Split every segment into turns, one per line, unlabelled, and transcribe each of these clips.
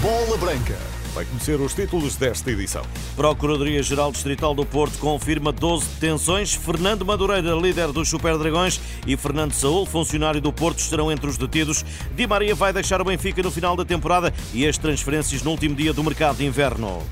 Bola Branca. Vai conhecer os títulos desta edição.
Procuradoria-Geral Distrital do Porto confirma 12 detenções. Fernando Madureira, líder dos Super Dragões, e Fernando Saúl, funcionário do Porto, estarão entre os detidos. Di Maria vai deixar o Benfica no final da temporada e as transferências no último dia do mercado de inverno.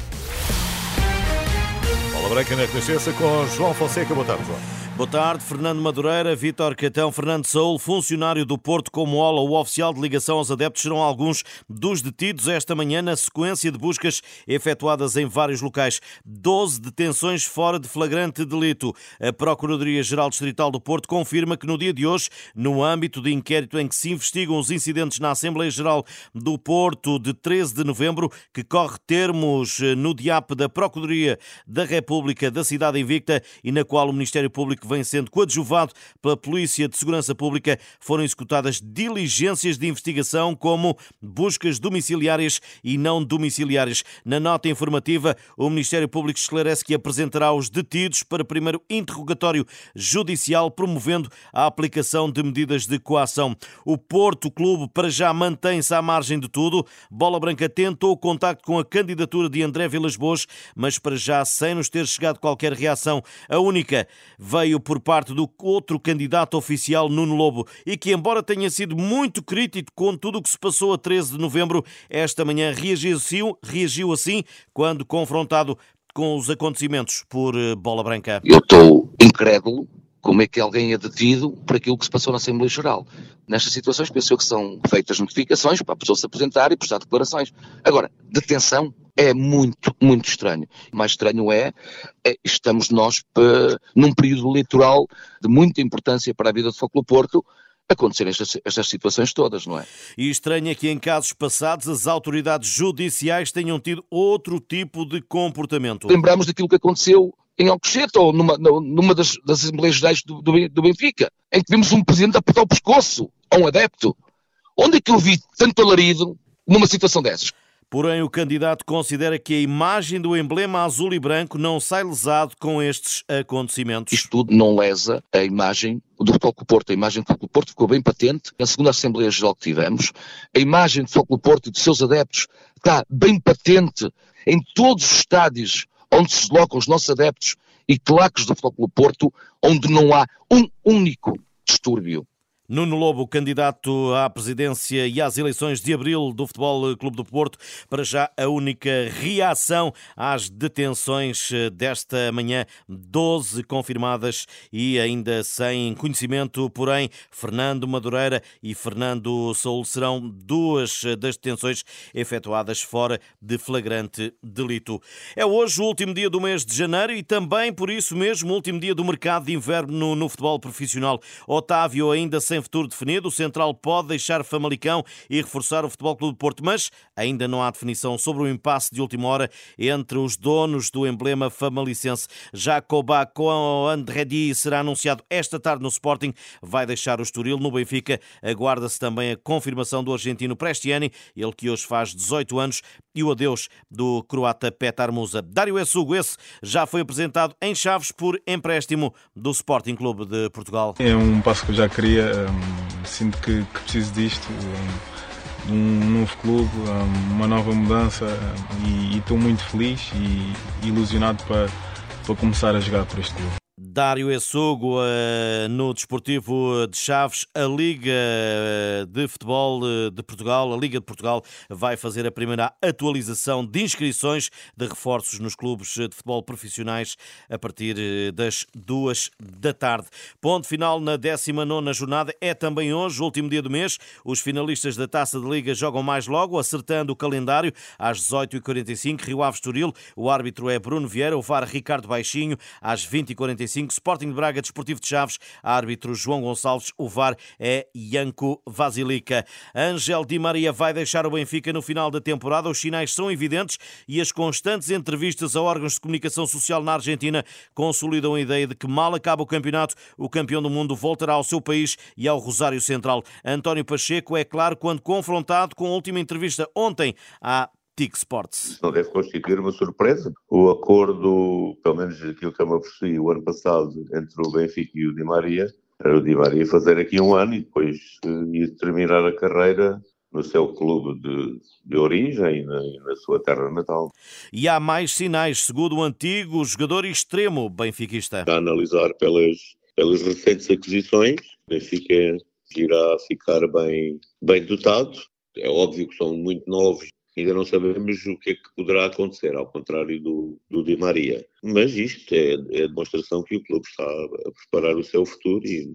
Bola Branca na Renascença com João Fonseca. Boa tarde, João.
Boa tarde, Fernando Madureira, Vítor Catão, Fernando Saúl, funcionário do Porto como ola, o oficial de ligação aos adeptos, serão alguns dos detidos esta manhã na sequência de buscas efetuadas em vários locais. Doze detenções fora de flagrante delito. A Procuradoria-Geral Distrital do Porto confirma que no dia de hoje, no âmbito de inquérito em que se investigam os incidentes na Assembleia Geral do Porto de 13 de novembro, que corre termos eh, no DIAP da Procuradoria da República da Cidade Invicta e na qual o Ministério Público que vem sendo coadjuvado pela Polícia de Segurança Pública, foram executadas diligências de investigação como buscas domiciliárias e não domiciliárias. Na nota informativa, o Ministério Público esclarece que apresentará os detidos para primeiro interrogatório judicial, promovendo a aplicação de medidas de coação. O Porto Clube, para já, mantém-se à margem de tudo. Bola Branca tentou o contacto com a candidatura de André Vilas Boas, mas para já, sem nos ter chegado qualquer reação, a única veio veio por parte do outro candidato oficial, Nuno Lobo, e que, embora tenha sido muito crítico com tudo o que se passou a 13 de novembro, esta manhã reagiu, reagiu assim quando confrontado com os acontecimentos por eh, Bola Branca.
Eu estou incrédulo como é que alguém é detido por aquilo que se passou na Assembleia Geral. Nestas situações, penso que são feitas notificações para a pessoa se apresentar e prestar declarações. Agora, detenção é muito, muito estranho. O mais estranho é, é estamos nós num período eleitoral de muita importância para a vida do Fóculo Porto, acontecerem estas, estas, situações todas, não é?
E estranha que em casos passados as autoridades judiciais tenham tido outro tipo de comportamento.
Lembramos daquilo que aconteceu em Alcochete ou numa, numa das, das Assembleias Gerais do, do, do, Benfica, em que vimos um presidente apertar o pescoço a um adepto. Onde é que eu vi tanto alarido numa situação dessas?
Porém, o candidato considera que a imagem do emblema azul e branco não sai lesado com estes acontecimentos.
Isto tudo não lesa a imagem do Futebol Porto. A imagem do Futebol Porto ficou bem patente na segunda Assembleia Geral que tivemos. A imagem do Futebol Porto e dos seus adeptos está bem patente em todos os estádios onde se deslocam os nossos adeptos e claques do Futebol Porto, onde não há um único distúrbio.
Nuno Lobo, candidato à presidência e às eleições de abril do Futebol Clube do Porto, para já a única reação às detenções desta manhã, 12 confirmadas e ainda sem conhecimento, porém, Fernando Madureira e Fernando Saúl serão duas das detenções efetuadas fora de flagrante delito. É hoje o último dia do mês de janeiro e também, por isso mesmo, o último dia do mercado de inverno no, no futebol profissional. Otávio ainda sem sem futuro definido, o Central pode deixar Famalicão e reforçar o Futebol Clube de Porto, mas ainda não há definição sobre o impasse de última hora entre os donos do emblema famalicense. Jacobá com Andredi será anunciado esta tarde no Sporting, vai deixar o Estoril no Benfica. Aguarda-se também a confirmação do argentino Prestiani, ele que hoje faz 18 anos, e o adeus do croata Petar Musa. Dário Essugo, esse já foi apresentado em Chaves por empréstimo do Sporting Clube de Portugal.
É um passo que eu já queria sinto que, que, preciso disto, um, um novo clube, um, uma nova mudança e estou muito feliz e ilusionado para, para começar a jogar por este clube.
Dário Essugo eh, no Desportivo de Chaves, a Liga de Futebol eh, de Portugal, a Liga de Portugal, vai fazer a primeira atualização de inscrições de reforços nos clubes de futebol profissionais a partir eh, das duas da tarde. Ponto final na 19 jornada. É também hoje, último dia do mês. Os finalistas da Taça de Liga jogam mais logo, acertando o calendário às 18h45. Rio Ave Estoril, o árbitro é Bruno Vieira, o VAR Ricardo Baixinho, às 20h45. Sporting de Braga, Desportivo de Chaves, árbitro João Gonçalves, o VAR é Ianco Vasilica. Angel Di Maria vai deixar o Benfica no final da temporada, os sinais são evidentes e as constantes entrevistas a órgãos de comunicação social na Argentina consolidam a ideia de que mal acaba o campeonato, o campeão do mundo voltará ao seu país e ao Rosário Central. António Pacheco é claro quando confrontado com a última entrevista ontem à TIC Sports.
Não deve constituir uma surpresa. O acordo, pelo menos aquilo que eu me apercebi o ano passado, entre o Benfica e o Di Maria, era o Di Maria fazer aqui um ano e depois uh, ir terminar a carreira no seu clube de, de origem e na, na, sua terra natal.
E há mais sinais, segundo o antigo jogador extremo benfiquista.
A analisar pelas, pelas recentes aquisições, o Benfica irá ficar bem, bem dotado. É óbvio que são muito novos, ainda não sabemos o que é que poderá acontecer, ao contrário do, do Di Maria. Mas isto é, é a demonstração que o clube está a preparar o seu futuro e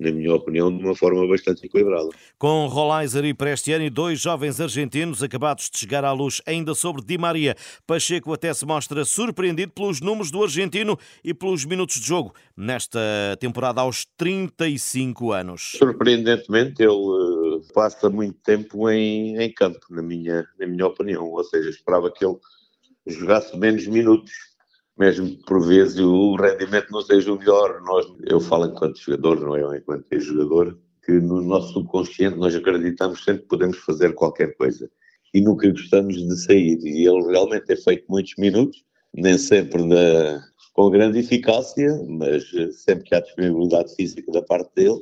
na minha opinião, de uma forma bastante equilibrada.
Com Rolaiser e Prestiani, dois jovens argentinos acabados de chegar à luz ainda sobre Di Maria, Pacheco até se mostra surpreendido pelos números do argentino e pelos minutos de jogo nesta temporada aos 35 anos.
Surpreendentemente, ele passa muito tempo em, em campo, na minha, na minha opinião, ou seja, esperava que ele jogasse menos minutos mesmo que por vezes o rendimento não seja o melhor. Nós, eu falo enquanto jogador, não é enquanto jogador, que no nosso subconsciente nós acreditamos sempre que podemos fazer qualquer coisa e nunca gostamos de sair. E ele realmente tem feito muitos minutos, nem sempre da, com grande eficácia, mas sempre que há disponibilidade física da parte dele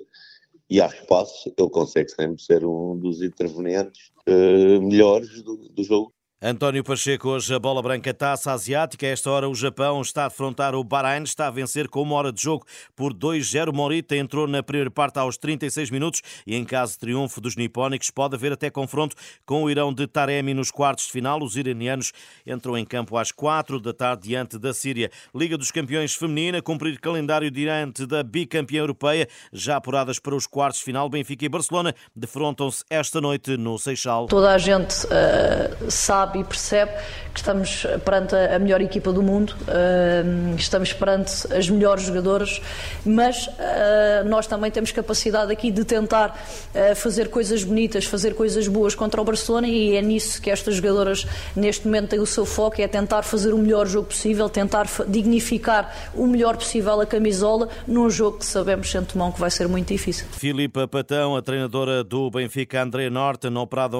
e há espaço, ele consegue sempre ser um dos intervenientes uh, melhores do, do jogo.
António Pacheco, hoje a bola branca taça asiática. A esta hora o Japão está a afrontar o Bahrein, está a vencer com uma hora de jogo por 2-0. Morita entrou na primeira parte aos 36 minutos e em caso de triunfo dos nipónicos pode haver até confronto com o Irão de Taremi nos quartos de final. Os iranianos entram em campo às 4 da tarde diante da Síria. Liga dos Campeões Feminina, cumprir calendário diante da bicampeã europeia, já apuradas para os quartos de final. Benfica e Barcelona defrontam-se esta noite no Seixal.
Toda a gente uh, sabe sabe e percebe que estamos perante a melhor equipa do mundo, uh, estamos perante as melhores jogadoras, mas uh, nós também temos capacidade aqui de tentar uh, fazer coisas bonitas, fazer coisas boas contra o Barcelona e é nisso que estas jogadoras neste momento têm o seu foco, é tentar fazer o melhor jogo possível, tentar dignificar o melhor possível a camisola num jogo que sabemos, sem tomão, que vai ser muito difícil.
Filipa Patão, a treinadora do Benfica, André Norton, operada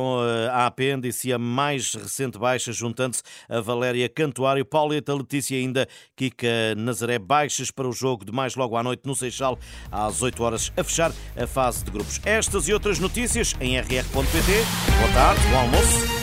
a apêndice a mais recente baixa, juntando-se a Valéria Cantuário, Pauleta Letícia ainda Kika Nazaré, baixas para o jogo de mais logo à noite no Seixal, às 8 horas, a fechar a fase de grupos. Estas e outras notícias em rr.pt. Boa tarde, bom almoço.